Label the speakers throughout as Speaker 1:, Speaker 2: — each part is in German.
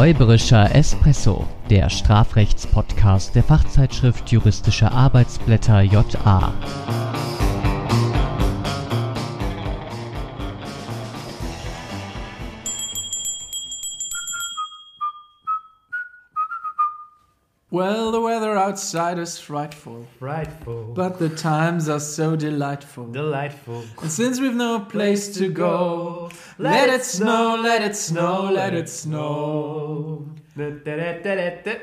Speaker 1: Räuberischer Espresso, der Strafrechtspodcast der Fachzeitschrift Juristische Arbeitsblätter JA.
Speaker 2: Outside is frightful,
Speaker 3: Frightful.
Speaker 2: but the times are so delightful.
Speaker 3: Delightful.
Speaker 2: And since we've no place to go, let it snow, let it snow, let it snow.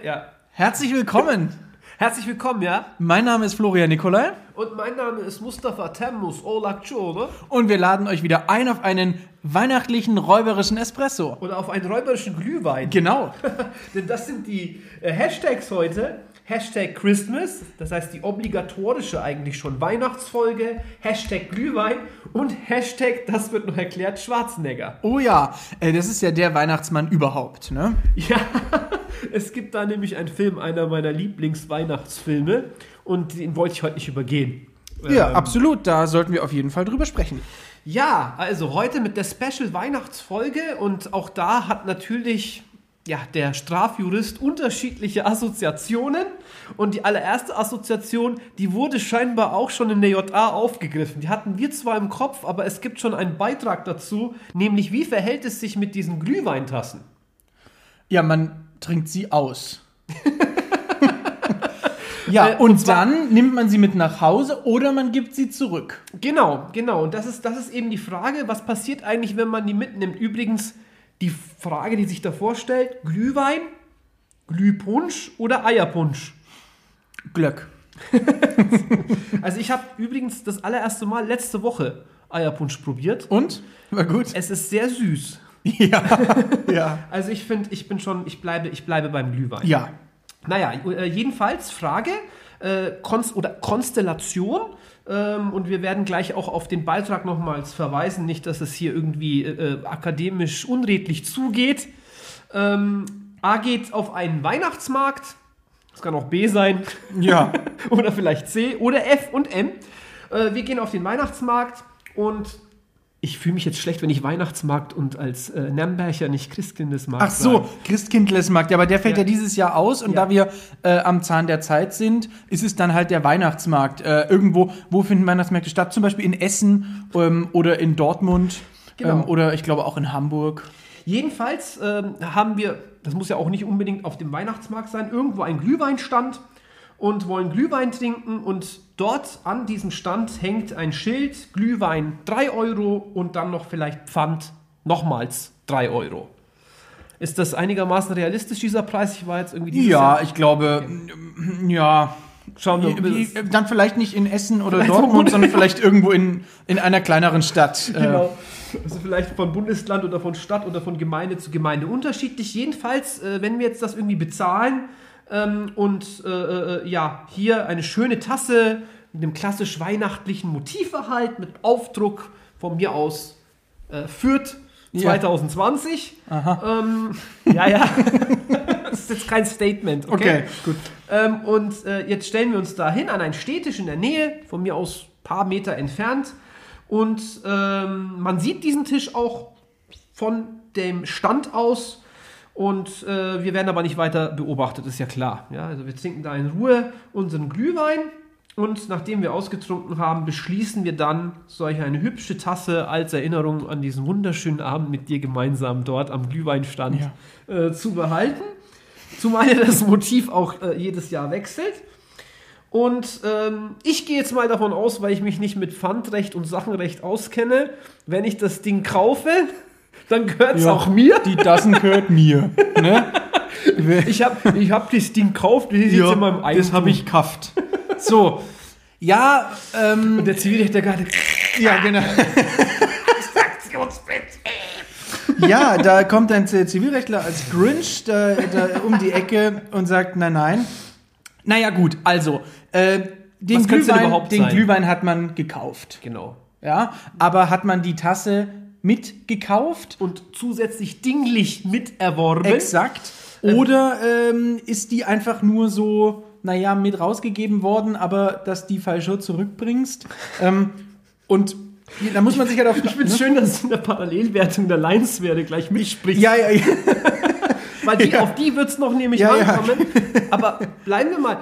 Speaker 3: Ja.
Speaker 2: Herzlich willkommen!
Speaker 3: Herzlich willkommen, ja?
Speaker 2: Mein Name ist Florian Nikolai
Speaker 3: Und mein Name ist Mustafa Temmus Olakçoğlu
Speaker 2: und wir laden euch wieder ein auf einen weihnachtlichen räuberischen Espresso.
Speaker 3: oder auf einen räuberischen Glühwein.
Speaker 2: Genau.
Speaker 3: Denn das sind die äh, Hashtags heute. Hashtag Christmas, das heißt die obligatorische eigentlich schon Weihnachtsfolge, Hashtag Glühwein und Hashtag, das wird noch erklärt, Schwarzenegger.
Speaker 2: Oh ja, äh, das ist ja der Weihnachtsmann überhaupt, ne?
Speaker 3: Ja, es gibt da nämlich einen Film, einer meiner Lieblingsweihnachtsfilme und den wollte ich heute nicht übergehen.
Speaker 2: Ja,
Speaker 3: Ähm,
Speaker 2: absolut. Da sollten wir auf jeden Fall drüber sprechen.
Speaker 3: Ja, also heute mit der Special Weihnachtsfolge und auch da hat natürlich ja, der Strafjurist unterschiedliche Assoziationen und die allererste Assoziation, die wurde scheinbar auch schon in der JA aufgegriffen. Die hatten wir zwar im Kopf, aber es gibt schon einen Beitrag dazu, nämlich wie verhält es sich mit diesen Glühweintassen?
Speaker 2: Ja, man trinkt sie aus. ja,
Speaker 3: Äh,
Speaker 2: und,
Speaker 3: und zwar-
Speaker 2: dann nimmt man sie mit nach Hause oder man gibt sie zurück.
Speaker 3: Genau, genau. Und das ist, das ist eben die Frage, was passiert eigentlich, wenn man die mitnimmt? Übrigens, die Frage, die sich davor stellt, Glühwein, Glühpunsch oder Eierpunsch?
Speaker 2: Glöck.
Speaker 3: Also ich habe übrigens das allererste Mal letzte Woche Eierpunsch probiert.
Speaker 2: Und? War gut?
Speaker 3: Es ist sehr süß.
Speaker 2: Ja. ja.
Speaker 3: Also ich finde, ich bin schon, ich bleibe, ich bleibe beim Glühwein.
Speaker 2: Ja.
Speaker 3: Naja, äh, jedenfalls Frage äh, Konst oder Konstellation. Ähm, und wir werden gleich auch auf den Beitrag nochmals verweisen, nicht, dass es hier irgendwie äh, äh, akademisch unredlich zugeht. Ähm, A geht auf einen Weihnachtsmarkt. Das kann auch B sein.
Speaker 2: Ja.
Speaker 3: oder vielleicht C oder F und M. Äh, wir gehen auf den Weihnachtsmarkt und ich fühle mich jetzt schlecht, wenn ich Weihnachtsmarkt und als äh, Nürnberger nicht Christkindesmarkt
Speaker 2: Ach so,
Speaker 3: sage.
Speaker 2: Christkindlesmarkt. Ja, aber der fällt ja,
Speaker 3: Ja.
Speaker 2: dieses Jahr aus und
Speaker 3: Ja.
Speaker 2: da wir äh, am Zahn der Zeit sind, ist es dann halt der Weihnachtsmarkt. Äh, irgendwo, wo finden Weihnachtsmärkte statt? Zum Beispiel in Essen ähm, oder in Dortmund
Speaker 3: Genau.
Speaker 2: ähm, oder ich glaube auch in Hamburg.
Speaker 3: Jedenfalls ähm, haben wir, das muss ja auch nicht unbedingt auf dem Weihnachtsmarkt sein, irgendwo einen Glühweinstand und wollen Glühwein trinken und dort an diesem Stand hängt ein Schild, Glühwein 3 Euro und dann noch vielleicht Pfand nochmals 3 Euro. Ist das einigermaßen realistisch, dieser Preis? Ich war jetzt irgendwie
Speaker 2: Ja, ich glaube, mm, ja.
Speaker 3: Schauen wir,
Speaker 2: wie, dann vielleicht nicht in Essen oder
Speaker 3: Vielleicht
Speaker 2: Dortmund, sondern vielleicht irgendwo in, in einer kleineren Stadt. Äh,
Speaker 3: Genau. Also vielleicht von Bundesland oder von Stadt oder von Gemeinde zu Gemeinde unterschiedlich. Jedenfalls, äh, wenn wir jetzt das irgendwie bezahlen ähm, und äh, äh, ja, hier eine schöne Tasse mit einem klassisch weihnachtlichen Motiv erhalten, mit Aufdruck von mir aus äh, Fürth
Speaker 2: Ja.
Speaker 3: 2020. Ähm, ja, ja. das ist jetzt kein Statement.
Speaker 2: okay, gut.
Speaker 3: Ähm, und äh, jetzt stellen wir uns da hin an einen Städtisch in der Nähe, von mir aus ein paar Meter entfernt. Und ähm, man sieht diesen Tisch auch von dem Stand aus. Und äh, wir werden aber nicht weiter beobachtet, ist ja klar. Ja, also wir trinken da in Ruhe unseren Glühwein. Und nachdem wir ausgetrunken haben, beschließen wir dann, solch eine hübsche Tasse als Erinnerung an diesen wunderschönen Abend mit dir gemeinsam dort am Glühweinstand äh, zu behalten. Zumal ja das Motiv auch äh, jedes Jahr wechselt. Und ähm, ich gehe jetzt mal davon aus, weil ich mich nicht mit Pfandrecht und Sachenrecht auskenne, wenn ich das Ding kaufe, dann gehört es
Speaker 2: Ja.
Speaker 3: auch mir.
Speaker 2: Die Tassen gehört mir. Ne?
Speaker 3: Ich habe ich hab das Ding gekauft, das ist jetzt in meinem
Speaker 2: das habe ich kafft. So. Ja, ähm,
Speaker 3: Und der Zivilrechtler gerade.
Speaker 2: ja, genau. Ja, da kommt ein Zivilrechtler als Grinch da, da um die Ecke und sagt, nein, nein. Naja, gut, also, äh, den,
Speaker 3: Was
Speaker 2: Glühwein, den
Speaker 3: sein?
Speaker 2: Glühwein hat man gekauft.
Speaker 3: Genau.
Speaker 2: Ja, aber hat man die Tasse mitgekauft?
Speaker 3: Und zusätzlich dinglich miterworben.
Speaker 2: Exakt. Oder ähm, ist die einfach nur so, naja, mit rausgegeben worden, aber dass die falsche zurückbringst? ähm, und da muss man sich halt auf.
Speaker 3: Ich finde es schön, dass in der Parallelwertung der Lineswerte gleich mitspricht.
Speaker 2: Ja, ja, ja.
Speaker 3: Weil die, auf die wird es noch nämlich
Speaker 2: Ja, ja.
Speaker 3: ankommen. Aber bleiben wir mal,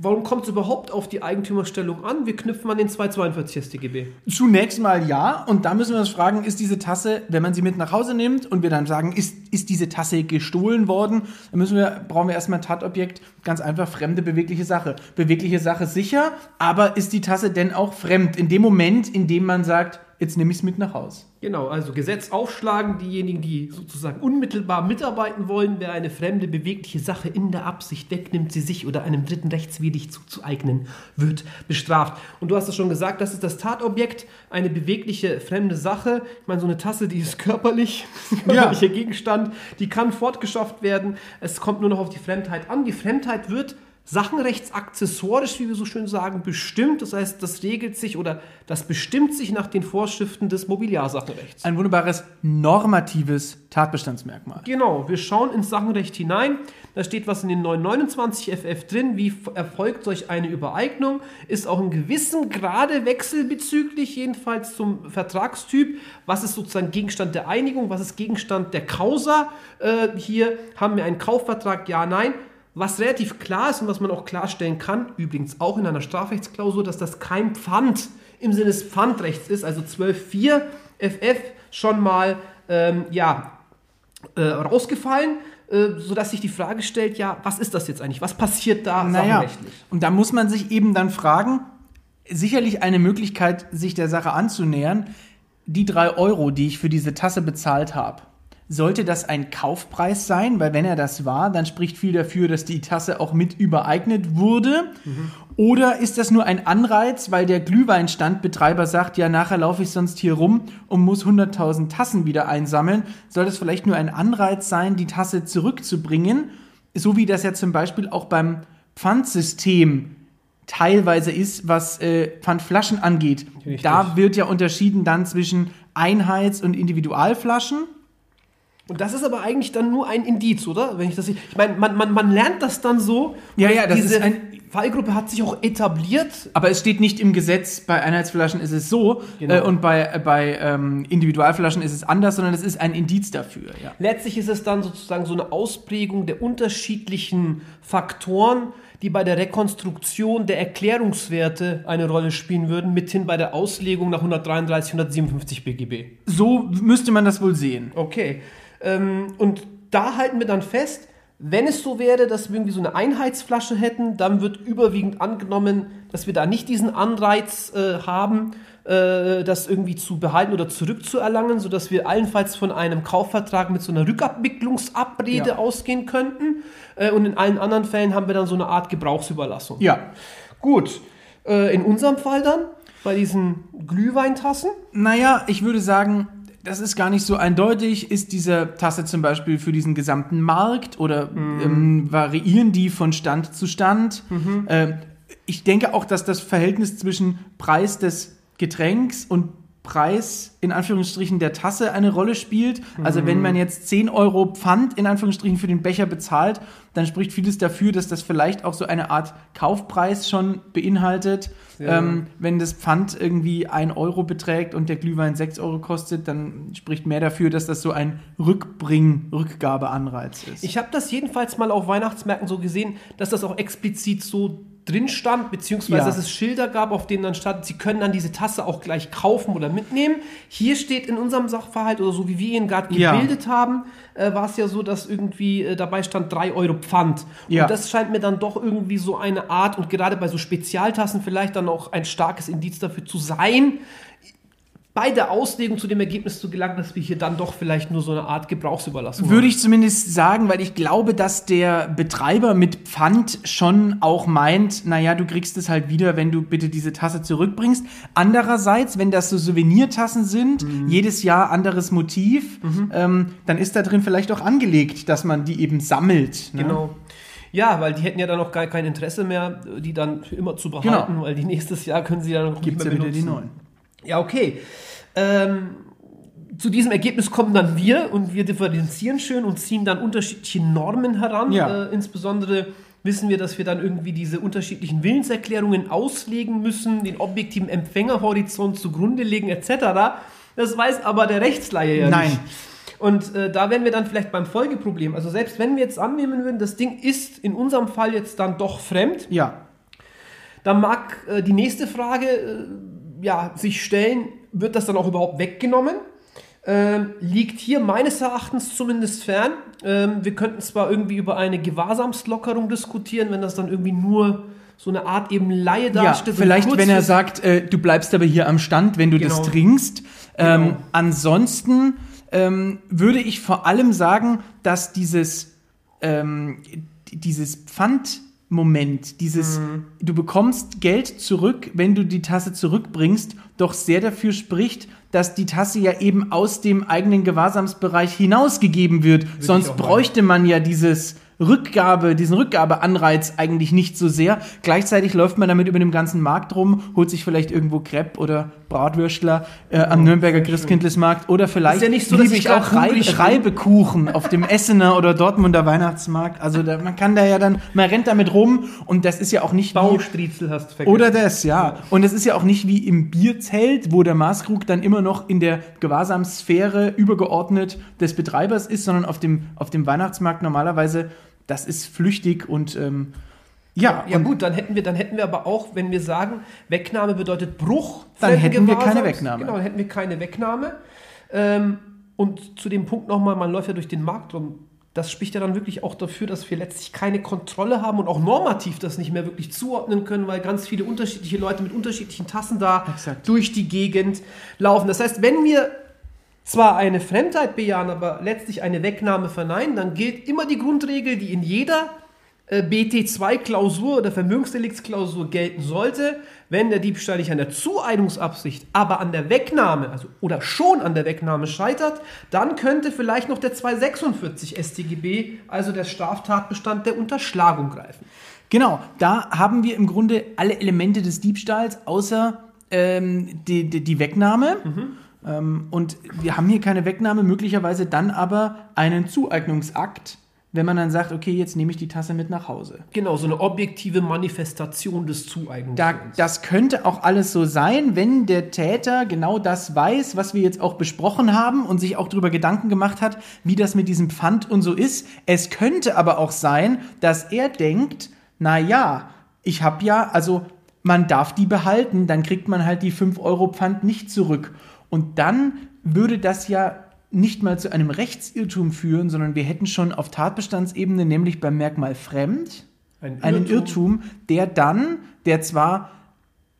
Speaker 3: warum kommt es überhaupt auf die Eigentümerstellung an? Wir knüpfen an den 242 StGB.
Speaker 2: Zunächst mal ja. Und da müssen wir uns fragen, ist diese Tasse, wenn man sie mit nach Hause nimmt und wir dann sagen, ist, ist diese Tasse gestohlen worden, dann müssen wir, brauchen wir erstmal ein Tatobjekt, ganz einfach fremde bewegliche Sache. Bewegliche Sache sicher, aber ist die Tasse denn auch fremd? In dem Moment, in dem man sagt, jetzt nehme ich es mit nach Haus.
Speaker 3: Genau, also Gesetz aufschlagen, diejenigen, die sozusagen unmittelbar mitarbeiten wollen, wer eine fremde bewegliche Sache in der Absicht wegnimmt, sie sich oder einem Dritten rechtswidrig zuzueignen, wird bestraft. Und du hast es schon gesagt, das ist das Tatobjekt, eine bewegliche fremde Sache. Ich meine, so eine Tasse, die ist körperlich, körperlicher Gegenstand, die kann fortgeschafft werden. Es kommt nur noch auf die Fremdheit an. Die Fremdheit wird sachenrechtsaccessorisch, wie wir so schön sagen, bestimmt. Das heißt, das regelt sich oder das bestimmt sich nach den Vorschriften des Mobiliarsachenrechts.
Speaker 2: Ein wunderbares normatives Tatbestandsmerkmal.
Speaker 3: Genau, wir schauen ins Sachenrecht hinein. Da steht was in den 929 FF drin. Wie erfolgt solch eine Übereignung? Ist auch in gewissem Grade wechselbezüglich, jedenfalls zum Vertragstyp. Was ist sozusagen Gegenstand der Einigung? Was ist Gegenstand der Causa? Äh, hier haben wir einen Kaufvertrag, ja, nein. Was relativ klar ist und was man auch klarstellen kann, übrigens auch in einer Strafrechtsklausur, dass das kein Pfand im Sinne des Pfandrechts ist, also 12.4 FF schon mal ähm, ja, äh, rausgefallen, äh, sodass sich die Frage stellt, ja, was ist das jetzt eigentlich? Was passiert da
Speaker 2: Naja,
Speaker 3: sachenrechtlich?
Speaker 2: und da muss man sich eben dann fragen, sicherlich eine Möglichkeit, sich der Sache anzunähern, die drei Euro, die ich für diese Tasse bezahlt habe, sollte das ein Kaufpreis sein? Weil wenn er das war, dann spricht viel dafür, dass die Tasse auch mit übereignet wurde. Oder ist das nur ein Anreiz, weil der Glühweinstandbetreiber sagt, ja, nachher laufe ich sonst hier rum und muss 100.000 Tassen wieder einsammeln? Soll das vielleicht nur ein Anreiz sein, die Tasse zurückzubringen? So wie das ja zum Beispiel auch beim Pfandsystem teilweise ist, was äh, Pfandflaschen angeht.
Speaker 3: Richtig.
Speaker 2: Da wird ja unterschieden dann zwischen Einheits- und Individualflaschen.
Speaker 3: Und das ist aber eigentlich dann nur ein Indiz, oder? Wenn ich das, ich meine, man, man, man lernt das dann so.
Speaker 2: Ja, ja, das
Speaker 3: Diese
Speaker 2: ist ein-
Speaker 3: Fallgruppe hat sich auch etabliert.
Speaker 2: Aber es steht nicht im Gesetz, bei Einheitsflaschen ist es so
Speaker 3: Genau.
Speaker 2: äh, und bei, äh, bei ähm, Individualflaschen ist es anders, sondern es ist ein Indiz dafür. Ja.
Speaker 3: Letztlich ist es dann sozusagen so eine Ausprägung der unterschiedlichen Faktoren, die bei der Rekonstruktion der Erklärungswerte eine Rolle spielen würden, mithin bei der Auslegung nach 133, 157 BGB.
Speaker 2: So müsste man das wohl sehen.
Speaker 3: Okay. Ähm, und da halten wir dann fest, wenn es so wäre, dass wir irgendwie so eine Einheitsflasche hätten, dann wird überwiegend angenommen, dass wir da nicht diesen Anreiz äh, haben, äh, das irgendwie zu behalten oder zurückzuerlangen, sodass wir allenfalls von einem Kaufvertrag mit so einer Rückabwicklungsabrede
Speaker 2: Ja.
Speaker 3: ausgehen könnten. Äh, und in allen anderen Fällen haben wir dann so eine Art Gebrauchsüberlassung.
Speaker 2: Ja.
Speaker 3: Gut. Äh, in unserem Fall dann, bei diesen Glühweintassen,
Speaker 2: Naja, ich würde sagen, das ist gar nicht so eindeutig. Ist diese Tasse zum Beispiel für diesen gesamten Markt oder ähm, variieren die von Stand zu Stand? Ähm, ich denke auch, dass das Verhältnis zwischen Preis des Getränks und Preis in Anführungsstrichen der Tasse eine Rolle spielt. Also wenn man jetzt 10 Euro Pfand in Anführungsstrichen für den Becher bezahlt, dann spricht vieles dafür, dass das vielleicht auch so eine Art Kaufpreis schon beinhaltet.
Speaker 3: Ja.
Speaker 2: Ähm, wenn das Pfand irgendwie 1 Euro beträgt und der Glühwein 6 Euro kostet, dann spricht mehr dafür, dass das so ein Rückbring-Rückgabeanreiz ist.
Speaker 3: Ich habe das jedenfalls mal auf Weihnachtsmärkten so gesehen, dass das auch explizit so drin stand, beziehungsweise
Speaker 2: Ja.
Speaker 3: dass es Schilder gab, auf denen dann stand, Sie können dann diese Tasse auch gleich kaufen oder mitnehmen. Hier steht in unserem Sachverhalt oder so wie wir ihn gerade
Speaker 2: Ja.
Speaker 3: gebildet haben, äh, war es ja so, dass irgendwie äh, dabei stand 3 Euro Pfand.
Speaker 2: Ja.
Speaker 3: Und das scheint mir dann doch irgendwie so eine Art und gerade bei so Spezialtassen vielleicht dann auch ein starkes Indiz dafür zu sein, bei der Auslegung zu dem Ergebnis zu gelangen, dass wir hier dann doch vielleicht nur so eine Art Gebrauchsüberlassung
Speaker 2: Würde ich zumindest sagen, weil ich glaube, dass der Betreiber mit Pfand schon auch meint, naja, du kriegst es halt wieder, wenn du bitte diese Tasse zurückbringst. Andererseits, wenn das so Souvenirtassen sind, jedes Jahr anderes Motiv, ähm, dann ist da drin vielleicht auch angelegt, dass man die eben sammelt. Ne?
Speaker 3: Genau. Ja, weil die hätten ja dann auch gar kein Interesse mehr, die dann immer zu behalten,
Speaker 2: Genau.
Speaker 3: weil die nächstes Jahr können sie dann noch
Speaker 2: Gibt es ja
Speaker 3: nicht mehr
Speaker 2: wieder die
Speaker 3: benutzen.
Speaker 2: neuen.
Speaker 3: Ja, okay. Ähm, zu diesem Ergebnis kommen dann wir und wir differenzieren schön und ziehen dann unterschiedliche Normen heran.
Speaker 2: Ja.
Speaker 3: Äh, insbesondere wissen wir, dass wir dann irgendwie diese unterschiedlichen Willenserklärungen auslegen müssen, den objektiven Empfängerhorizont zugrunde legen etc. Das weiß aber der Rechtsleihe ja
Speaker 2: Nein.
Speaker 3: nicht. Und äh, da wären wir dann vielleicht beim Folgeproblem. Also selbst wenn wir jetzt annehmen würden, das Ding ist in unserem Fall jetzt dann doch fremd,
Speaker 2: Ja.
Speaker 3: dann mag äh, die nächste Frage äh, ja, sich stellen, wird das dann auch überhaupt weggenommen? Ähm, liegt hier meines Erachtens zumindest fern. Ähm, wir könnten zwar irgendwie über eine Gewahrsamslockerung diskutieren, wenn das dann irgendwie nur so eine Art eben Laie
Speaker 2: Ja,
Speaker 3: darstellt. so
Speaker 2: vielleicht, wenn er sagt, äh, du bleibst aber hier am Stand, wenn du das
Speaker 3: Genau.
Speaker 2: trinkst. Ähm,
Speaker 3: Genau.
Speaker 2: Ansonsten ähm, würde ich vor allem sagen, dass dieses, ähm, d- Pfandmoment, dieses,
Speaker 3: Mhm.
Speaker 2: du bekommst Geld zurück, wenn du die Tasse zurückbringst, doch sehr dafür spricht, dass die Tasse ja eben aus dem eigenen Gewahrsamsbereich hinausgegeben wird. Sonst
Speaker 3: auch meinen.
Speaker 2: bräuchte man ja dieses Rückgabe, diesen Rückgabeanreiz eigentlich nicht so sehr. Gleichzeitig läuft man damit über dem ganzen Markt rum, holt sich vielleicht irgendwo Crepe oder Bratwürstler äh, am Nürnberger Christkindlesmarkt oder vielleicht
Speaker 3: Ist ja nicht so, dass
Speaker 2: liebe
Speaker 3: ich
Speaker 2: auch Reib. Reibekuchen auf dem Essener oder Dortmunder Weihnachtsmarkt. Also da, man kann da ja dann, man rennt damit rum und das ist ja auch nicht wie,
Speaker 3: Baustriezel hast vergessen.
Speaker 2: oder das, ja. Und es ist ja auch nicht wie im Bierzelt, wo der Maßkrug dann immer noch in der Gewahrsamssphäre übergeordnet des Betreibers ist, sondern auf dem, auf dem Weihnachtsmarkt normalerweise, das ist flüchtig und ähm, ja,
Speaker 3: Ja
Speaker 2: und
Speaker 3: gut, dann hätten wir, dann hätten wir aber auch, wenn wir sagen, Wegnahme bedeutet Bruch,
Speaker 2: Dann hätten wir keine Wegnahme.
Speaker 3: Genau, dann hätten wir keine Wegnahme. Ähm, und zu dem Punkt nochmal, man läuft ja durch den Markt rum. Das spricht ja dann wirklich auch dafür, dass wir letztlich keine Kontrolle haben und auch normativ das nicht mehr wirklich zuordnen können, weil ganz viele unterschiedliche Leute mit unterschiedlichen Tassen da
Speaker 2: Exakt.
Speaker 3: durch die Gegend laufen. Das heißt, wenn wir zwar eine Fremdheit bejahen, aber letztlich eine Wegnahme verneinen, dann gilt immer die Grundregel, die in jeder äh, BT2-Klausur oder Vermögensdeliktsklausur gelten sollte, wenn der Diebstahl nicht an der Zueignungsabsicht, aber an der Wegnahme, also oder schon an der Wegnahme scheitert, dann könnte vielleicht noch der 246 StGB, also der Straftatbestand der Unterschlagung greifen.
Speaker 2: Genau, da haben wir im Grunde alle Elemente des Diebstahls, außer ähm, die, die, die Wegnahme. Ähm, und wir haben hier keine Wegnahme, möglicherweise dann aber einen Zueignungsakt, wenn man dann sagt, okay, jetzt nehme ich die Tasse mit nach Hause.
Speaker 3: Genau, so eine objektive Manifestation des Zueignungs.
Speaker 2: Da, das könnte auch alles so sein, wenn der Täter genau das weiß, was wir jetzt auch besprochen haben und sich auch darüber Gedanken gemacht hat, wie das mit diesem Pfand und so ist. Es könnte aber auch sein, dass er denkt, na ja, ich habe ja, also man darf die behalten, dann kriegt man halt die 5 Euro Pfand nicht zurück. Und dann würde das ja nicht mal zu einem Rechtsirrtum führen, sondern wir hätten schon auf Tatbestandsebene, nämlich beim Merkmal fremd,
Speaker 3: Ein
Speaker 2: einen
Speaker 3: Irrtum.
Speaker 2: Irrtum, der dann, der zwar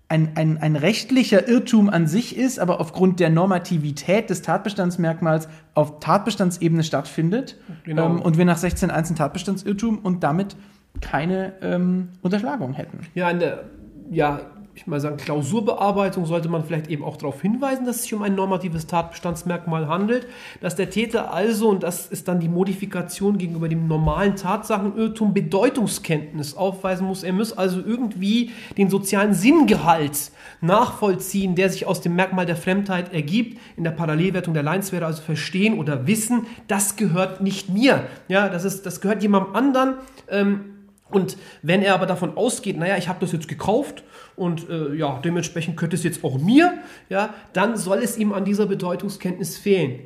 Speaker 2: ein, ein, ein rechtlicher Irrtum an sich ist, aber aufgrund der Normativität des Tatbestandsmerkmals auf Tatbestandsebene stattfindet
Speaker 3: Genau.
Speaker 2: ähm, und wir nach 16.1 ein Tatbestandsirrtum und damit keine ähm, Unterschlagung hätten.
Speaker 3: Ja, in der, ja, ich mal sagen, Klausurbearbeitung sollte man vielleicht eben auch darauf hinweisen, dass es sich um ein normatives Tatbestandsmerkmal handelt, dass der Täter also, und das ist dann die Modifikation gegenüber dem normalen Tatsachenirrtum, Bedeutungskenntnis aufweisen muss. Er muss also irgendwie den sozialen Sinngehalt nachvollziehen, der sich aus dem Merkmal der Fremdheit ergibt, in der Parallelwertung der Leinswerte also verstehen oder wissen, das gehört nicht mir. Ja, das, ist, das gehört jemandem anderen. Ähm, und wenn er aber davon ausgeht, naja, ich habe das jetzt gekauft und äh, ja, dementsprechend könnte es jetzt auch mir, ja, dann soll es ihm an dieser Bedeutungskenntnis fehlen.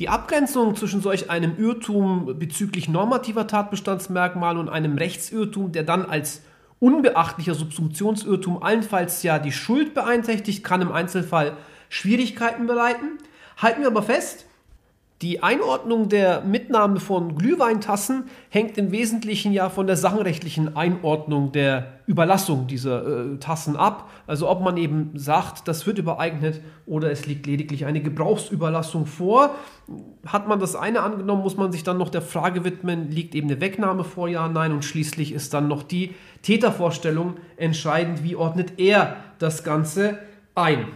Speaker 3: Die Abgrenzung zwischen solch einem Irrtum bezüglich normativer Tatbestandsmerkmale und einem Rechtsirrtum, der dann als unbeachtlicher Subsumptionsirrtum allenfalls ja die Schuld beeinträchtigt, kann im Einzelfall Schwierigkeiten bereiten. Halten wir aber fest, die Einordnung der Mitnahme von Glühweintassen hängt im Wesentlichen ja von der sachenrechtlichen Einordnung der Überlassung dieser äh, Tassen ab. Also ob man eben sagt, das wird übereignet oder es liegt lediglich eine Gebrauchsüberlassung vor. Hat man das eine angenommen, muss man sich dann noch der Frage widmen, liegt eben eine Wegnahme vor, ja, nein. Und schließlich ist dann noch die Tätervorstellung entscheidend, wie ordnet er das Ganze ein.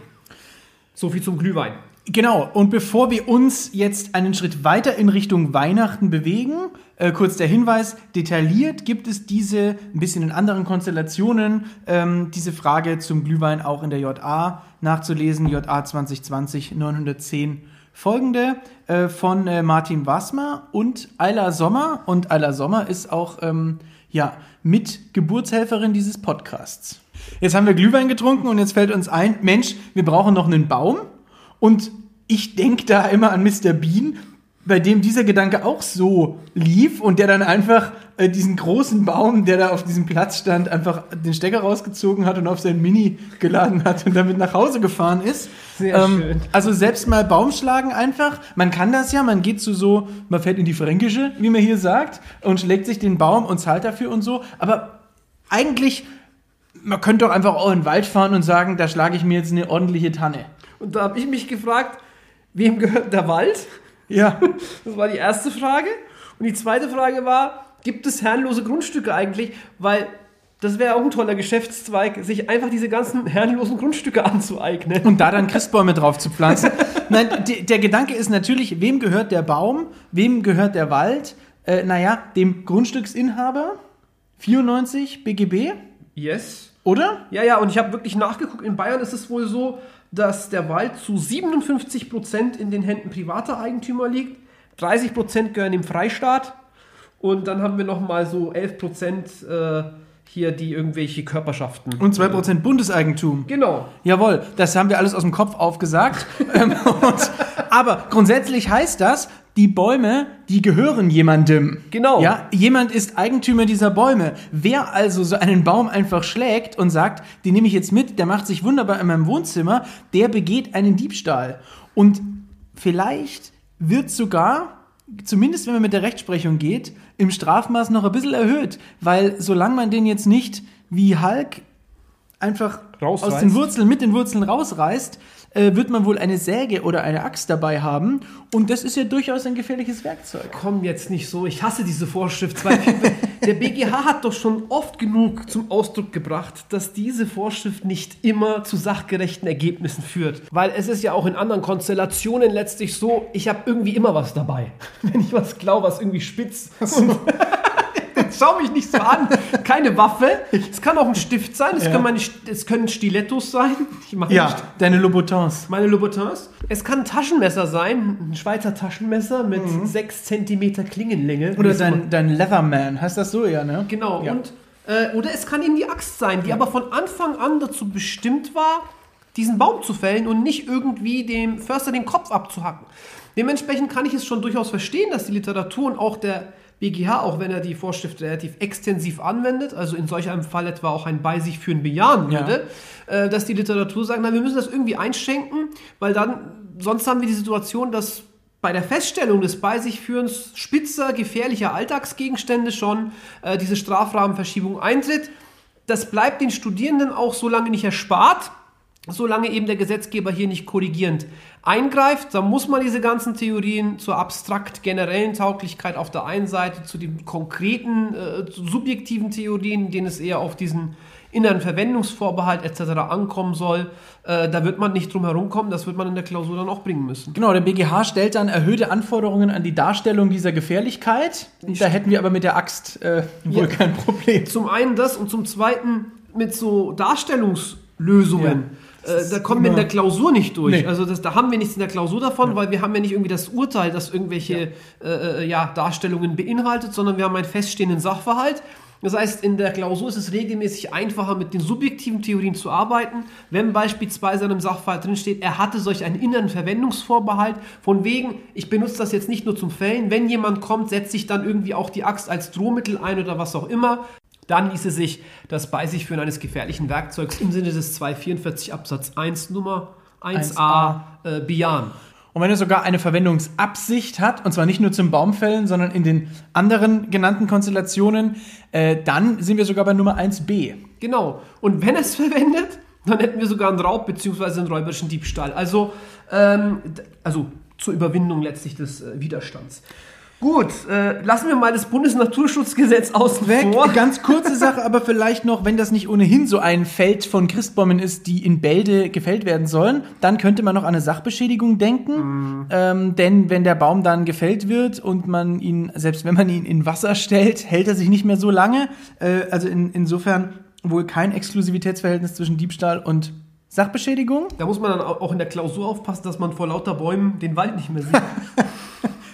Speaker 3: So viel zum Glühwein.
Speaker 2: Genau, und bevor wir uns jetzt einen Schritt weiter in Richtung Weihnachten bewegen, äh, kurz der Hinweis, detailliert gibt es diese, ein bisschen in anderen Konstellationen, ähm, diese Frage zum Glühwein auch in der JA nachzulesen, JA 2020 910 folgende äh, von äh, Martin Wassmer und Ayla Sommer. Und Ayla Sommer ist auch ähm, ja, mit Geburtshelferin dieses Podcasts. Jetzt haben wir Glühwein getrunken und jetzt fällt uns ein, Mensch, wir brauchen noch einen Baum. Und ich denke da immer an Mr. Bean, bei dem dieser Gedanke auch so lief und der dann einfach äh, diesen großen Baum, der da auf diesem Platz stand, einfach den Stecker rausgezogen hat und auf sein Mini geladen hat und damit nach Hause gefahren ist.
Speaker 3: Sehr schön.
Speaker 2: Also selbst mal Baum schlagen einfach. Man kann das ja, man geht zu so, man fährt in die Fränkische, wie man hier sagt, und schlägt sich den Baum und zahlt dafür und so. Aber eigentlich, man könnte doch einfach auch in den Wald fahren und sagen, da schlage ich mir jetzt eine ordentliche Tanne.
Speaker 3: Und da habe ich mich gefragt, wem gehört der Wald?
Speaker 2: Ja.
Speaker 3: Das war die erste Frage. Und die zweite Frage war, gibt es herrenlose Grundstücke eigentlich? Weil das wäre auch ein toller Geschäftszweig, sich einfach diese ganzen herrenlosen Grundstücke anzueignen.
Speaker 2: Und da dann Christbäume drauf zu pflanzen. Nein, der Gedanke ist natürlich, wem gehört der Baum, wem gehört der Wald? Äh, naja, dem Grundstücksinhaber, 94 BGB,
Speaker 3: Yes.
Speaker 2: oder?
Speaker 3: Ja, ja, und ich habe wirklich nachgeguckt. In Bayern ist es wohl so, dass der Wald zu 57 Prozent in den Händen privater Eigentümer liegt. 30 Prozent gehören dem Freistaat. Und dann haben wir noch mal so 11 Prozent äh, hier, die irgendwelche Körperschaften.
Speaker 2: Und 2% Bundeseigentum.
Speaker 3: Genau.
Speaker 2: Jawohl, das haben wir alles aus dem Kopf aufgesagt. Ähm, und, aber grundsätzlich heißt das, die Bäume, die gehören jemandem.
Speaker 3: Genau.
Speaker 2: Ja, jemand ist Eigentümer dieser Bäume. Wer also so einen Baum einfach schlägt und sagt, den nehme ich jetzt mit, der macht sich wunderbar in meinem Wohnzimmer, der begeht einen Diebstahl. Und vielleicht wird sogar, zumindest wenn man mit der Rechtsprechung geht, im Strafmaß noch ein bisschen erhöht. Weil solange man den jetzt nicht wie Hulk einfach
Speaker 3: Rausreißt.
Speaker 2: aus den Wurzeln, mit den Wurzeln rausreißt, äh, wird man wohl eine Säge oder eine Axt dabei haben. Und das ist ja durchaus ein gefährliches Werkzeug.
Speaker 3: Komm jetzt nicht so, ich hasse diese Vorschrift. Weil der BGH hat doch schon oft genug zum Ausdruck gebracht, dass diese Vorschrift nicht immer zu sachgerechten Ergebnissen führt. Weil es ist ja auch in anderen Konstellationen letztlich so, ich habe irgendwie immer was dabei. Wenn ich was glaube, was irgendwie spitz und Schau mich nicht so an. Keine Waffe. Es kann auch ein Stift sein. Es,
Speaker 2: Ja.
Speaker 3: können, meine, es können Stilettos sein. Ich mache
Speaker 2: Ja, deine Louboutins.
Speaker 3: meine Louboutins. Es kann ein Taschenmesser sein, ein Schweizer Taschenmesser mit 6 cm Klingenlänge.
Speaker 2: Mhm. Oder dein, dein Leatherman. Heißt das so, ja, ne?
Speaker 3: Genau.
Speaker 2: Ja.
Speaker 3: Und, äh, oder es kann eben die Axt sein, die aber von Anfang an dazu bestimmt war, diesen Baum zu fällen und nicht irgendwie dem Förster den Kopf abzuhacken. Dementsprechend kann ich es schon durchaus verstehen, dass die Literatur und auch der BGH, auch wenn er die Vorschrift relativ extensiv anwendet, also in solch einem Fall etwa auch ein bei sich führen bejahen
Speaker 2: Ja.
Speaker 3: würde, äh, dass die Literatur sagt, na, wir müssen das irgendwie einschränken, weil dann, sonst haben wir die Situation, dass bei der Feststellung des bei sich führens spitzer, gefährlicher Alltagsgegenstände schon äh, diese Strafrahmenverschiebung eintritt. Das bleibt den Studierenden auch so lange nicht erspart, solange eben der Gesetzgeber hier nicht korrigierend eingreift. Da muss man diese ganzen Theorien zur abstrakt generellen Tauglichkeit auf der einen Seite, zu den konkreten, äh, subjektiven Theorien, denen es eher auf diesen inneren Verwendungsvorbehalt etc. ankommen soll, äh, da wird man nicht drum herum kommen, das wird man in der Klausur dann auch bringen müssen.
Speaker 2: Genau, der BGH stellt dann erhöhte Anforderungen an die Darstellung dieser Gefährlichkeit. Da hätten wir aber mit der Axt äh, wohl
Speaker 3: Ja.
Speaker 2: kein Problem.
Speaker 3: Zum einen das und zum zweiten mit so Darstellungslösungen. Äh, da kommen wir in der Klausur nicht durch.
Speaker 2: Nee.
Speaker 3: Also das, da haben wir nichts in der Klausur davon, weil wir haben ja nicht irgendwie das Urteil, das irgendwelche äh, äh, ja, Darstellungen beinhaltet, sondern wir haben einen feststehenden Sachverhalt. Das heißt, in der Klausur ist es regelmäßig einfacher, mit den subjektiven Theorien zu arbeiten. Wenn beispielsweise in einem Sachverhalt drinsteht, er hatte solch einen inneren Verwendungsvorbehalt, von wegen, ich benutze das jetzt nicht nur zum Fällen, wenn jemand kommt, setze ich dann irgendwie auch die Axt als Drohmittel ein oder was auch immer. Dann ließe sich das bei sich führen eines gefährlichen Werkzeugs im Sinne des 244 Absatz 1 Nummer 1a, äh, bejahen.
Speaker 2: Und wenn er sogar eine Verwendungsabsicht hat, und zwar nicht nur zum Baumfällen, sondern in den anderen genannten Konstellationen, äh, dann sind wir sogar bei Nummer 1b.
Speaker 3: Genau. Und wenn es verwendet, dann hätten wir sogar einen Raub bzw. einen räuberischen Diebstahl. Also, ähm, also zur Überwindung letztlich des äh, Widerstands. Gut, äh, lassen wir mal das Bundesnaturschutzgesetz außen
Speaker 2: Weg.
Speaker 3: vor.
Speaker 2: Ganz kurze Sache, aber vielleicht noch, wenn das nicht ohnehin so ein Feld von Christbäumen ist, die in Bälde gefällt werden sollen, dann könnte man noch an eine Sachbeschädigung denken. Ähm, denn wenn der Baum dann gefällt wird und man ihn, selbst wenn man ihn in Wasser stellt, hält er sich nicht mehr so lange. Äh, also in, insofern wohl kein Exklusivitätsverhältnis zwischen Diebstahl und Sachbeschädigung.
Speaker 3: Da muss man dann au- auch in der Klausur aufpassen, dass man vor lauter Bäumen den Wald nicht mehr sieht.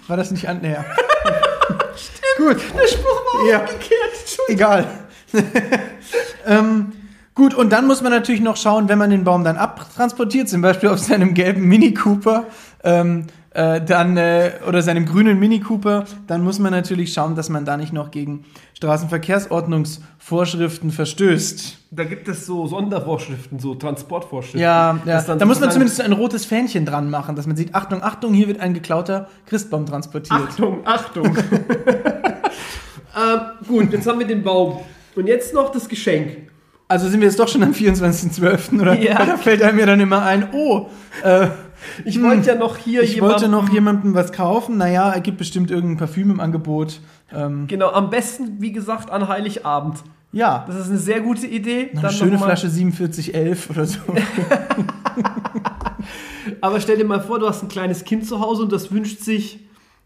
Speaker 2: War das nicht an? Naja. Gut.
Speaker 3: Der Spruch war
Speaker 2: Ja.
Speaker 3: umgekehrt.
Speaker 2: Egal. ähm, gut, und dann muss man natürlich noch schauen, wenn man den Baum dann abtransportiert, zum Beispiel auf seinem gelben Mini Cooper, ähm, äh, äh, dann äh, oder seinem grünen Mini Cooper, dann muss man natürlich schauen, dass man da nicht noch gegen Straßenverkehrsordnungsvorschriften verstößt.
Speaker 3: Da gibt es so Sondervorschriften, so Transportvorschriften.
Speaker 2: Ja, ja. Da muss man zumindest ein rotes Fähnchen dran machen, dass man sieht, Achtung, Achtung, hier wird ein geklauter Christbaum transportiert.
Speaker 3: Achtung, Achtung. ähm, gut, jetzt haben wir den Baum. Und jetzt noch das Geschenk.
Speaker 2: Also sind wir jetzt doch schon am 24.12. oder?
Speaker 3: Ja.
Speaker 2: Da fällt einem ja dann immer ein, oh, äh,
Speaker 3: Ich wollte ja noch hier
Speaker 2: ich wollte noch jemandem was kaufen. Naja, er gibt bestimmt irgendein Parfüm im Angebot. Ähm,
Speaker 3: Genau, am besten, wie gesagt, an Heiligabend.
Speaker 2: ja,
Speaker 3: Das ist eine sehr gute Idee.
Speaker 2: eine
Speaker 3: Dann
Speaker 2: schöne
Speaker 3: noch
Speaker 2: Flasche 4711 oder so.
Speaker 3: Aber stell dir mal vor, du hast ein kleines Kind zu Hause und das wünscht sich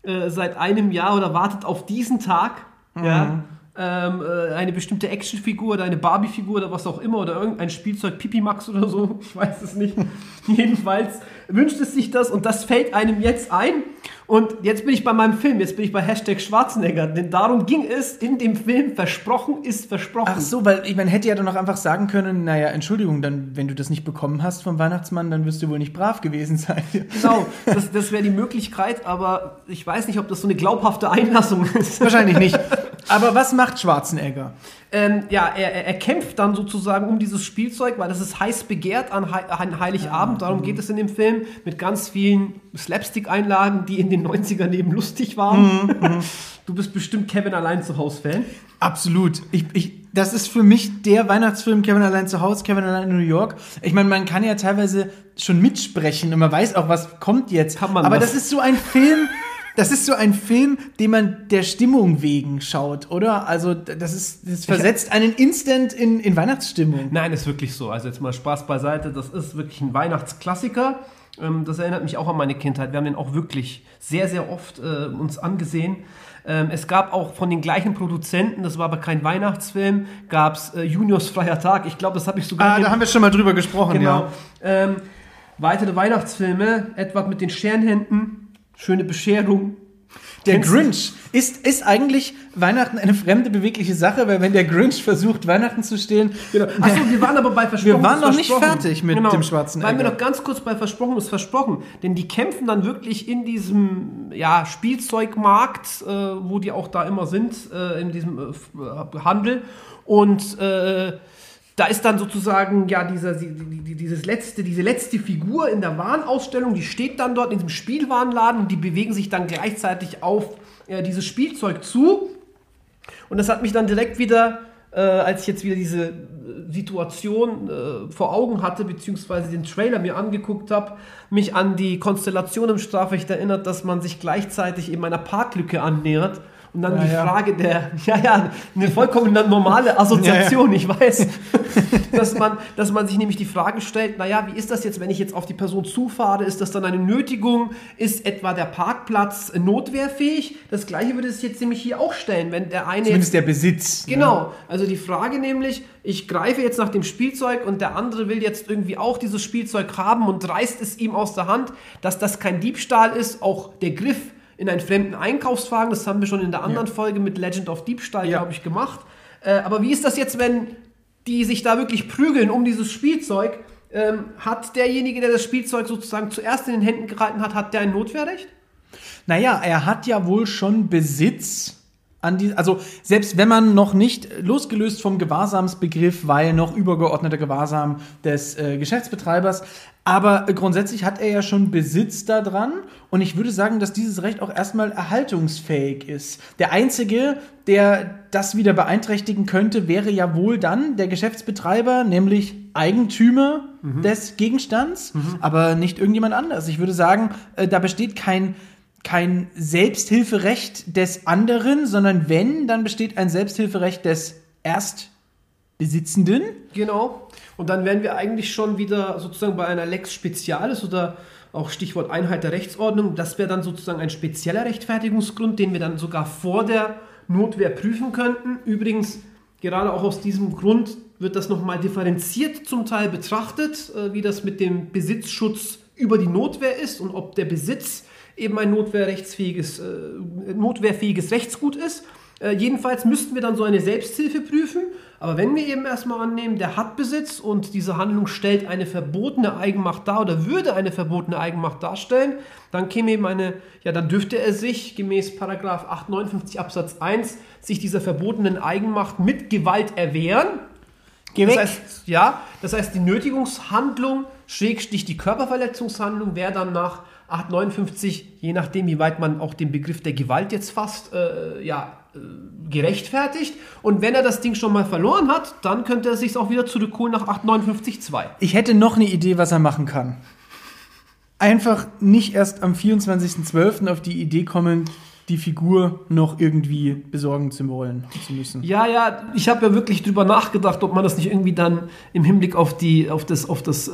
Speaker 3: äh, seit einem Jahr oder wartet auf diesen Tag, ja, ähm, äh, eine bestimmte Actionfigur oder eine Barbie-Figur oder was auch immer oder irgendein Spielzeug, Pipimax oder so, ich weiß es nicht. Jedenfalls wünscht es sich das und das fällt einem jetzt ein. Und jetzt bin ich bei meinem Film, jetzt bin ich bei Hashtag Schwarzenegger, denn darum ging es in dem Film, versprochen ist versprochen.
Speaker 2: Ach so, weil ich, man hätte ja dann auch einfach sagen können, naja, Entschuldigung, dann, wenn du das nicht bekommen hast vom Weihnachtsmann, dann wirst du wohl nicht brav gewesen sein.
Speaker 3: Genau, das, das wäre die Möglichkeit, aber ich weiß nicht, ob das so eine glaubhafte Einlassung ist.
Speaker 2: Wahrscheinlich nicht. Aber was macht Schwarzenegger?
Speaker 3: Ähm, ja, er, er, kämpft dann sozusagen um dieses Spielzeug, weil das ist heiß begehrt an, Hei- an Heiligabend. Darum geht es in dem Film mit ganz vielen Slapstick-Einlagen, die in den 90ern eben lustig waren. Du bist bestimmt Kevin allein zu Haus-Fan.
Speaker 2: Absolut. Ich, ich, das ist für mich der Weihnachtsfilm Kevin allein zu Hause, Kevin allein in New York. Ich meine, man kann ja teilweise schon mitsprechen und man weiß auch, was kommt jetzt.
Speaker 3: Kann man
Speaker 2: Aber
Speaker 3: das?
Speaker 2: das ist so ein Film, das ist so ein Film, den man der Stimmung wegen schaut, oder? Also das ist, das versetzt einen instant in, in Weihnachtsstimmung.
Speaker 3: Nein, ist wirklich so. Also jetzt mal Spaß beiseite. Das ist wirklich ein Weihnachtsklassiker. Ähm, das erinnert mich auch an meine Kindheit. Wir haben den auch wirklich sehr, sehr oft äh, uns angesehen. Ähm, es gab auch von den gleichen Produzenten, das war aber kein Weihnachtsfilm, gab es äh, Juniors Freier Tag. Ich glaube, das habe ich sogar
Speaker 2: Ah, da haben wir schon mal drüber gesprochen,
Speaker 3: Genau.
Speaker 2: ja.
Speaker 3: Ähm, weitere Weihnachtsfilme, Edward mit den Scherenhänden, Schöne Bescherung.
Speaker 2: Der
Speaker 3: du-
Speaker 2: Grinch. Ist, ist eigentlich Weihnachten eine fremde, bewegliche Sache? Weil wenn der Grinch versucht, Weihnachten zu stehlen,
Speaker 3: Genau. Achso, wir waren aber bei Versprochen.
Speaker 2: Wir waren noch nicht fertig mit dem schwarzen
Speaker 3: Waren wir noch ganz kurz bei Versprochen ist Versprochen. Denn die kämpfen dann wirklich in diesem ja, Spielzeugmarkt, äh, wo die auch da immer sind, äh, in diesem äh, äh, Handel. Und äh, da ist dann sozusagen ja dieser, die- die- dieses letzte, diese letzte Figur in der Warenausstellung, die steht dann dort in diesem Spielwarenladen und die bewegen sich dann gleichzeitig auf äh, dieses Spielzeug zu. Und das hat mich dann direkt wieder, äh, als ich jetzt wieder diese äh, Situation äh, vor Augen hatte, beziehungsweise den Trailer mir angeguckt habe, mich an die Konstellation im Strafrecht erinnert, dass man sich gleichzeitig eben einer Parklücke annähert. Und dann
Speaker 2: Ja,
Speaker 3: die
Speaker 2: ja.
Speaker 3: Frage der, ja, ja, eine vollkommen normale Assoziation, ich weiß, dass man, dass man sich nämlich die Frage stellt, naja, wie ist das jetzt, wenn ich jetzt auf die Person zufahre, ist das dann eine Nötigung, ist etwa der Parkplatz notwehrfähig? Das gleiche würde es jetzt nämlich hier auch stellen, wenn der eine jetzt
Speaker 2: zumindest der Besitz. ne?
Speaker 3: Genau, also die Frage nämlich, ich greife jetzt nach dem Spielzeug und der andere will jetzt irgendwie auch dieses Spielzeug haben und reißt es ihm aus der Hand, dass das kein Diebstahl ist, auch der Griff in einen fremden Einkaufswagen, das haben wir schon in der anderen Folge mit Legend of Diebstahl,
Speaker 2: Ja.
Speaker 3: glaube ich, gemacht. Äh, aber wie ist das jetzt, wenn die sich da wirklich prügeln um dieses Spielzeug? Ähm, hat derjenige, der das Spielzeug sozusagen zuerst in den Händen gehalten hat, hat der ein Notwehrrecht?
Speaker 2: Naja, er hat ja wohl schon Besitz an die, also selbst wenn man noch nicht losgelöst vom Gewahrsamsbegriff, weil noch übergeordneter Gewahrsam des äh, Geschäftsbetreibers, aber grundsätzlich hat er ja schon Besitz daran und ich würde sagen, dass dieses Recht auch erstmal erhaltungsfähig ist. Der einzige, der das wieder beeinträchtigen könnte, wäre ja wohl dann der Geschäftsbetreiber, nämlich Eigentümer des Gegenstands, aber nicht irgendjemand anders. Ich würde sagen, äh, da besteht kein kein Selbsthilferecht des anderen, sondern wenn, dann besteht ein Selbsthilferecht des Erstbesitzenden.
Speaker 3: Genau. Und dann wären wir eigentlich schon wieder sozusagen bei einer Lex Specialis oder auch Stichwort Einheit der Rechtsordnung. Das wäre dann sozusagen ein spezieller Rechtfertigungsgrund, den wir dann sogar vor der Notwehr prüfen könnten. Übrigens, gerade auch aus diesem Grund wird das nochmal differenziert zum Teil betrachtet, äh, wie das mit dem Besitzschutz über die Notwehr ist und ob der Besitz eben ein notwehrrechtsfähiges, äh, notwehrfähiges Rechtsgut ist. Äh, jedenfalls müssten wir dann so eine Selbsthilfe prüfen. Aber wenn wir eben erstmal annehmen, der hat Besitz und diese Handlung stellt eine verbotene Eigenmacht dar oder würde eine verbotene Eigenmacht darstellen, dann käme eben eine, ja, dann dürfte er sich gemäß Paragraph 859 Absatz 1 sich dieser verbotenen Eigenmacht mit Gewalt erwehren.
Speaker 2: Geh
Speaker 3: Das
Speaker 2: weg.
Speaker 3: heißt, ja, das heißt, die Nötigungshandlung, Schrägstrich die Körperverletzungshandlung, wäre dann nach 859, je nachdem, wie weit man auch den Begriff der Gewalt jetzt fasst, äh, ja, äh, gerechtfertigt. Und wenn er das Ding schon mal verloren hat, dann könnte er sich auch wieder zurückholen nach 859.2.
Speaker 2: Ich hätte noch eine Idee, was er machen kann. Einfach nicht erst am 24.12. auf die Idee kommen, die Figur noch irgendwie besorgen zu wollen zu müssen.
Speaker 3: Ja, ja, ich habe ja wirklich drüber nachgedacht, ob man das nicht irgendwie dann im Hinblick auf die, auf das, auf das, äh,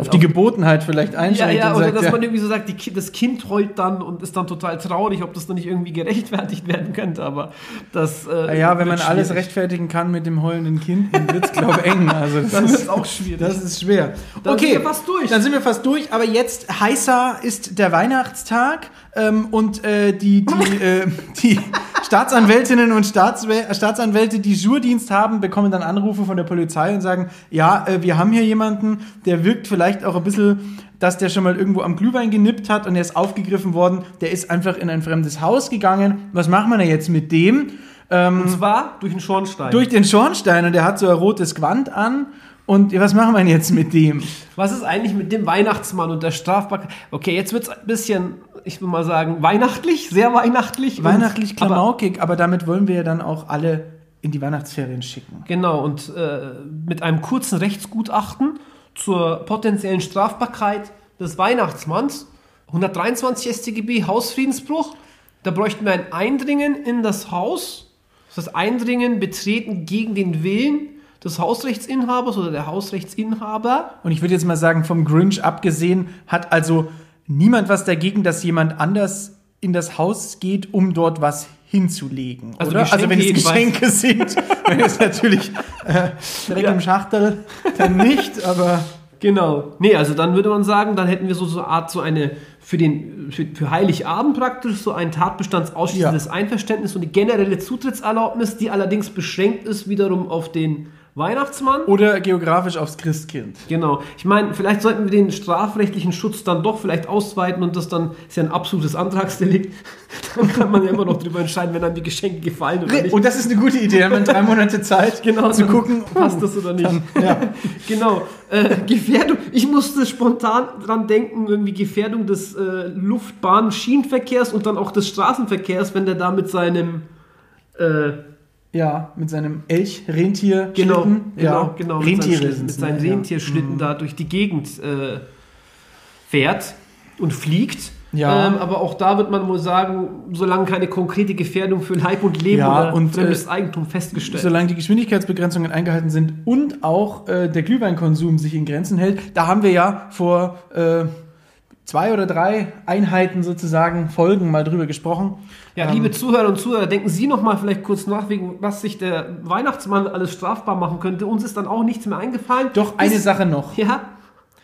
Speaker 2: Auf die Gebotenheit vielleicht
Speaker 3: Ja,
Speaker 2: einschränkt
Speaker 3: ja,
Speaker 2: und
Speaker 3: oder
Speaker 2: sagt,
Speaker 3: dass
Speaker 2: ja,
Speaker 3: man irgendwie so sagt, die, das Kind heult dann und ist dann total traurig, ob das dann nicht irgendwie gerechtfertigt werden könnte, aber das. Äh,
Speaker 2: Ah ja, wenn man
Speaker 3: wird
Speaker 2: alles
Speaker 3: schwierig.
Speaker 2: rechtfertigen kann mit dem heulenden Kind, dann wird es, glaube ich, eng. Also das
Speaker 3: Dann
Speaker 2: ist-
Speaker 3: auch schwierig.
Speaker 2: Das ist schwer.
Speaker 3: Dann
Speaker 2: okay,
Speaker 3: sind wir fast durch.
Speaker 2: Dann sind wir fast durch, aber jetzt heißer ist der Weihnachtstag ähm, und äh, die, die, äh, die Staatsanwältinnen und Staatswä Staatsanwälte, die Jurdienst haben, bekommen dann Anrufe von der Polizei und sagen, ja, äh, wir haben hier jemanden, der wirkt vielleicht auch ein bisschen, dass der schon mal irgendwo am Glühwein genippt hat und er ist aufgegriffen worden, der ist einfach in ein fremdes Haus gegangen. Was machen wir denn jetzt mit dem?
Speaker 3: Und zwar durch den Schornstein.
Speaker 2: Durch den Schornstein und der hat so ein rotes Gewand an. Und was machen wir denn jetzt mit dem?
Speaker 3: Was ist eigentlich mit dem Weihnachtsmann und der Strafbarkeit? Okay, jetzt wird es ein bisschen, ich will mal sagen, weihnachtlich, sehr weihnachtlich.
Speaker 2: Weihnachtlich
Speaker 3: aber-
Speaker 2: klamaukig, aber, damit wollen wir ja dann auch alle in die Weihnachtsferien schicken.
Speaker 3: Genau, und äh, mit einem kurzen Rechtsgutachten zur potenziellen Strafbarkeit des Weihnachtsmanns, 123 StGB Hausfriedensbruch, da bräuchten wir ein Eindringen in das Haus, das heißt Eindringen, Betreten gegen den Willen des Hausrechtsinhabers oder der Hausrechtsinhaber.
Speaker 2: Und ich würde jetzt mal sagen, vom Grinch abgesehen, hat also niemand was dagegen, dass jemand anders in das Haus geht, um dort was hinzulegen.
Speaker 3: Also
Speaker 2: oder? also wenn es. Geschenke sind, wenn es natürlich äh, Dreck
Speaker 3: Ja.
Speaker 2: im Schachtel, dann nicht, aber
Speaker 3: Genau. Nee, also dann würde man sagen, dann hätten wir so so eine Art, so eine für den für, für Heiligabend praktisch so ein tatbestandsausschließendes Einverständnis und eine generelle Zutrittserlaubnis, die allerdings beschränkt ist wiederum auf den Weihnachtsmann.
Speaker 2: oder geografisch aufs Christkind.
Speaker 3: Genau. Ich meine, vielleicht sollten wir den strafrechtlichen Schutz dann doch vielleicht ausweiten und das dann ist ja ein absolutes Antragsdelikt. Dann kann man ja immer noch drüber entscheiden, wenn einem die Geschenke gefallen oder nicht.
Speaker 2: Und das ist eine gute Idee, dann haben wir drei Monate Zeit,
Speaker 3: Genau,
Speaker 2: zu
Speaker 3: dann
Speaker 2: gucken,
Speaker 3: passt das oder nicht.
Speaker 2: Dann, ja.
Speaker 3: genau. Äh, Gefährdung. Ich musste spontan dran denken, irgendwie Gefährdung des äh, Luftbahn-Schienenverkehrs und dann auch des Straßenverkehrs, wenn der da mit seinem äh,
Speaker 2: Ja, mit seinem Elch, Rentier,
Speaker 3: genau, genau,
Speaker 2: ja.
Speaker 3: genau, mit
Speaker 2: Rentiere
Speaker 3: seinem,
Speaker 2: sind's,
Speaker 3: mit seinem
Speaker 2: ne? Ja.
Speaker 3: Rentierschlitten da durch die Gegend äh, fährt und fliegt.
Speaker 2: Ja.
Speaker 3: Ähm, aber auch da wird man wohl sagen, solange keine konkrete Gefährdung für Leib und Leben
Speaker 2: Ja,
Speaker 3: oder
Speaker 2: und,
Speaker 3: fremdes
Speaker 2: äh,
Speaker 3: Eigentum festgestellt.
Speaker 2: Solange die Geschwindigkeitsbegrenzungen eingehalten sind und auch äh, der Glühweinkonsum sich in Grenzen hält, da haben wir ja vor äh, zwei oder drei Einheiten sozusagen Folgen mal drüber gesprochen.
Speaker 3: Ja,
Speaker 2: Ähm,
Speaker 3: liebe Zuhörer und Zuhörer, denken Sie noch mal vielleicht kurz nach, wegen was sich der Weihnachtsmann alles strafbar machen könnte. Uns ist dann auch nichts mehr eingefallen.
Speaker 2: Doch eine
Speaker 3: Bis-
Speaker 2: Sache noch.
Speaker 3: Ja,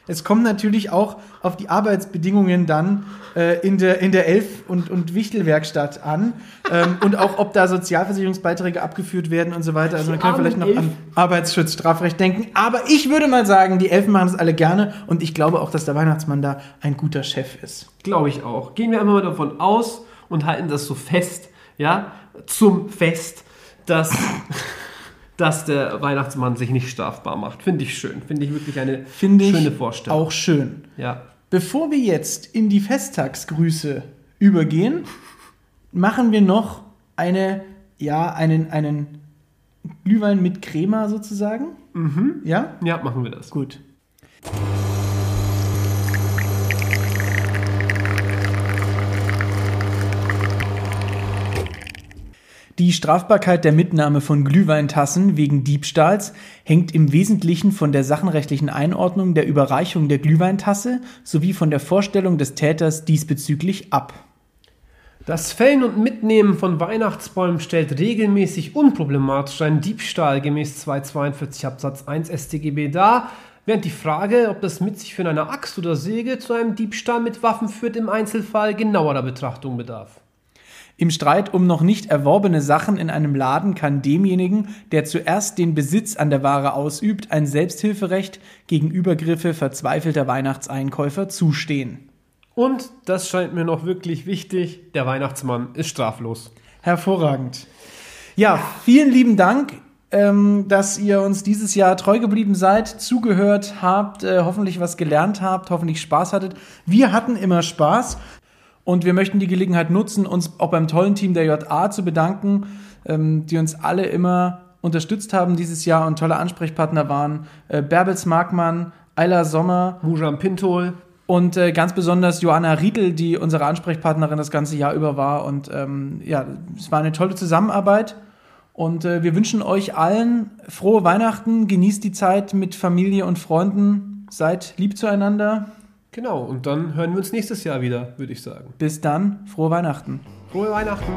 Speaker 2: Es kommt natürlich auch auf die Arbeitsbedingungen dann äh, in der, in der Elf- und, und Wichtelwerkstatt an ähm, und auch, ob da Sozialversicherungsbeiträge abgeführt werden und so weiter. Also man kann vielleicht noch
Speaker 3: Elf.
Speaker 2: an Arbeitsschutz, Strafrecht denken. Aber ich würde mal sagen, die Elfen machen das alle gerne und ich glaube auch, dass der Weihnachtsmann da ein guter Chef ist.
Speaker 3: glaube ich auch. Gehen wir einfach mal davon aus und halten das so fest, ja, zum Fest, dass, dass der Weihnachtsmann sich nicht strafbar macht. Finde ich schön. Finde ich wirklich eine
Speaker 2: Finde ich
Speaker 3: schöne Vorstellung.
Speaker 2: auch schön.
Speaker 3: Ja.
Speaker 2: Bevor wir jetzt in die Festtagsgrüße übergehen, machen wir noch eine, ja, einen, einen Glühwein mit Crema sozusagen. Ja?
Speaker 3: ja, machen wir das.
Speaker 2: Gut. Die Strafbarkeit der Mitnahme von Glühweintassen wegen Diebstahls hängt im Wesentlichen von der sachenrechtlichen Einordnung der Überreichung der Glühweintasse sowie von der Vorstellung des Täters diesbezüglich ab.
Speaker 3: Das Fällen und Mitnehmen von Weihnachtsbäumen stellt regelmäßig unproblematisch einen Diebstahl gemäß 242 Absatz 1 StGB dar, während die Frage, ob das mit sich für eine Axt oder Säge zu einem Diebstahl mit Waffen führt, im Einzelfall genauerer Betrachtung bedarf.
Speaker 2: Im Streit um noch nicht erworbene Sachen in einem Laden kann demjenigen, der zuerst den Besitz an der Ware ausübt, ein Selbsthilferecht gegen Übergriffe verzweifelter Weihnachtseinkäufer zustehen.
Speaker 3: Und das scheint mir noch wirklich wichtig, der Weihnachtsmann ist straflos.
Speaker 2: Hervorragend. Ja, vielen lieben Dank, ähm, dass ihr uns dieses Jahr treu geblieben seid, zugehört habt, äh, hoffentlich was gelernt habt, hoffentlich Spaß hattet. Wir hatten immer Spaß und wir möchten die Gelegenheit nutzen, uns auch beim tollen Team der JA zu bedanken, ähm, die uns alle immer unterstützt haben dieses Jahr und tolle Ansprechpartner waren. Äh, Bärbels Markmann, Ayla Sommer,
Speaker 3: Mujam Pintol,
Speaker 2: und äh, ganz besonders Joanna Riedel, die unsere Ansprechpartnerin das ganze Jahr über war. Und ähm, ja, es war eine tolle Zusammenarbeit. Und äh, wir wünschen euch allen frohe Weihnachten, genießt die Zeit mit Familie und Freunden, seid lieb zueinander.
Speaker 3: Genau, und dann hören wir uns nächstes Jahr wieder, würde ich sagen.
Speaker 2: Bis dann, frohe Weihnachten.
Speaker 3: Frohe Weihnachten.